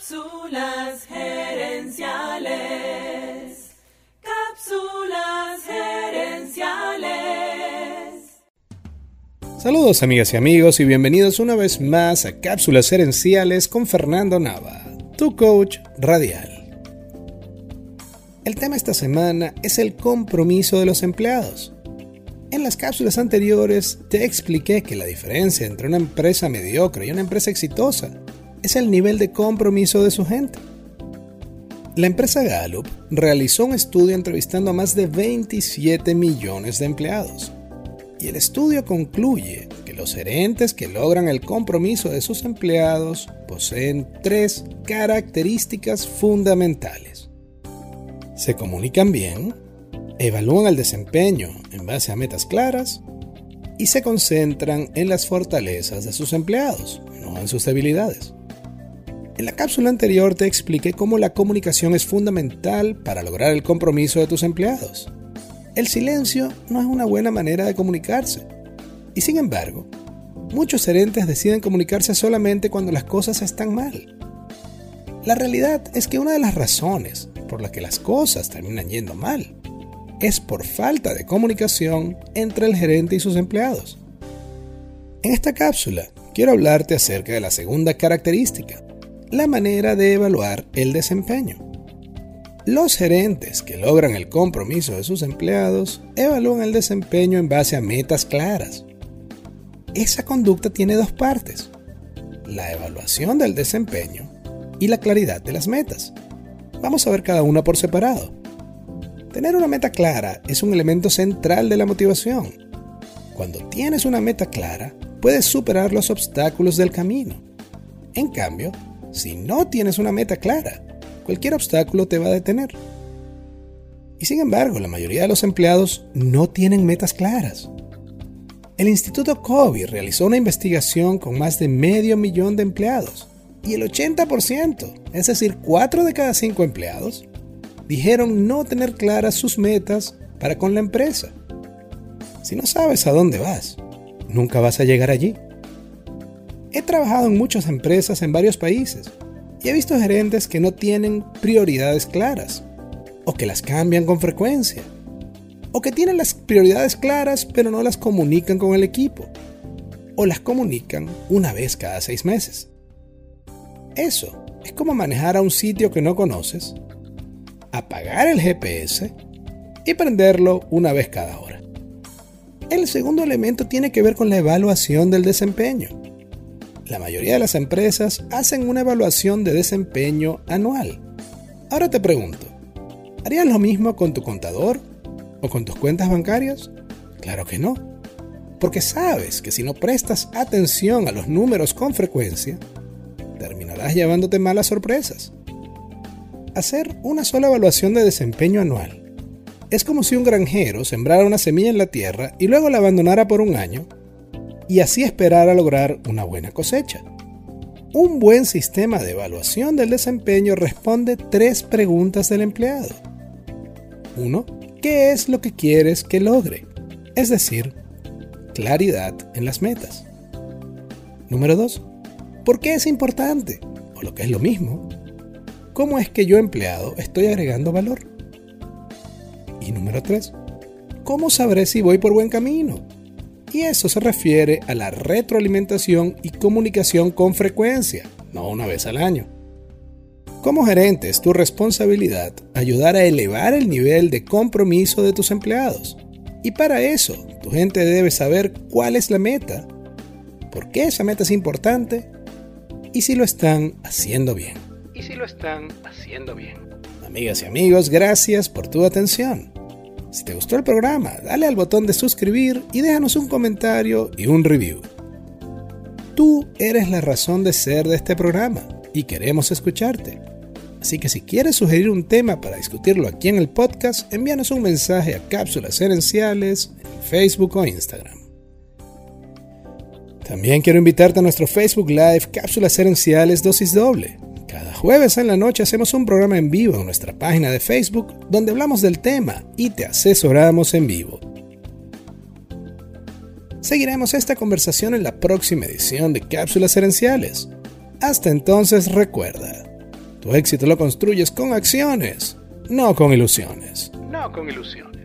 Cápsulas gerenciales. Cápsulas gerenciales. Saludos amigas y amigos y bienvenidos una vez más a Cápsulas gerenciales con Fernando Nava, tu coach radial. El tema esta semana es el compromiso de los empleados. En las cápsulas anteriores te expliqué que la diferencia entre una empresa mediocre y una empresa exitosa es el nivel de compromiso de su gente. La empresa Gallup realizó un estudio entrevistando a más de 27 millones de empleados. Y el estudio concluye que los gerentes que logran el compromiso de sus empleados poseen tres características fundamentales. Se comunican bien, evalúan el desempeño en base a metas claras y se concentran en las fortalezas de sus empleados, no en sus debilidades. En la cápsula anterior te expliqué cómo la comunicación es fundamental para lograr el compromiso de tus empleados. El silencio no es una buena manera de comunicarse. Y sin embargo, muchos gerentes deciden comunicarse solamente cuando las cosas están mal. La realidad es que una de las razones por las que las cosas terminan yendo mal es por falta de comunicación entre el gerente y sus empleados. En esta cápsula quiero hablarte acerca de la segunda característica, la manera de evaluar el desempeño. Los gerentes que logran el compromiso de sus empleados evalúan el desempeño en base a metas claras. Esa conducta tiene dos partes, la evaluación del desempeño y la claridad de las metas. Vamos a ver cada una por separado. Tener una meta clara es un elemento central de la motivación. Cuando tienes una meta clara, puedes superar los obstáculos del camino. En cambio, si no tienes una meta clara, cualquier obstáculo te va a detener. Y sin embargo, la mayoría de los empleados no tienen metas claras. El Instituto COVID realizó una investigación con más de medio millón de empleados y el 80%, es decir, 4 de cada 5 empleados, dijeron no tener claras sus metas para con la empresa. Si no sabes a dónde vas, nunca vas a llegar allí. He trabajado en muchas empresas en varios países y he visto gerentes que no tienen prioridades claras o que las cambian con frecuencia o que tienen las prioridades claras pero no las comunican con el equipo o las comunican una vez cada seis meses. Eso es como manejar a un sitio que no conoces, apagar el GPS y prenderlo una vez cada hora. El segundo elemento tiene que ver con la evaluación del desempeño. La mayoría de las empresas hacen una evaluación de desempeño anual. Ahora te pregunto, ¿harías lo mismo con tu contador o con tus cuentas bancarias? Claro que no, porque sabes que si no prestas atención a los números con frecuencia, terminarás llevándote malas sorpresas. Hacer una sola evaluación de desempeño anual es como si un granjero sembrara una semilla en la tierra y luego la abandonara por un año y así esperar a lograr una buena cosecha. Un buen sistema de evaluación del desempeño responde tres preguntas del empleado. 1. ¿Qué es lo que quieres que logre? Es decir, claridad en las metas. Número 2. ¿Por qué es importante? O lo que es lo mismo, ¿cómo es que yo empleado estoy agregando valor? Y número 3. ¿Cómo sabré si voy por buen camino? Y eso se refiere a la retroalimentación y comunicación con frecuencia, no una vez al año. Como gerente es tu responsabilidad ayudar a elevar el nivel de compromiso de tus empleados. Y para eso, tu gente debe saber cuál es la meta, por qué esa meta es importante y si lo están haciendo bien. Y si lo están haciendo bien. Amigas y amigos, gracias por tu atención. Si te gustó el programa, dale al botón de suscribir y déjanos un comentario y un review. Tú eres la razón de ser de este programa y queremos escucharte. Así que si quieres sugerir un tema para discutirlo aquí en el podcast, envíanos un mensaje a Cápsulas Herenciales en Facebook o Instagram. También quiero invitarte a nuestro Facebook Live Cápsulas Herenciales Dosis Doble jueves en la noche hacemos un programa en vivo en nuestra página de Facebook donde hablamos del tema y te asesoramos en vivo. Seguiremos esta conversación en la próxima edición de Cápsulas Herenciales. Hasta entonces recuerda, Tu éxito lo construyes con acciones, no con ilusiones. No con ilusiones.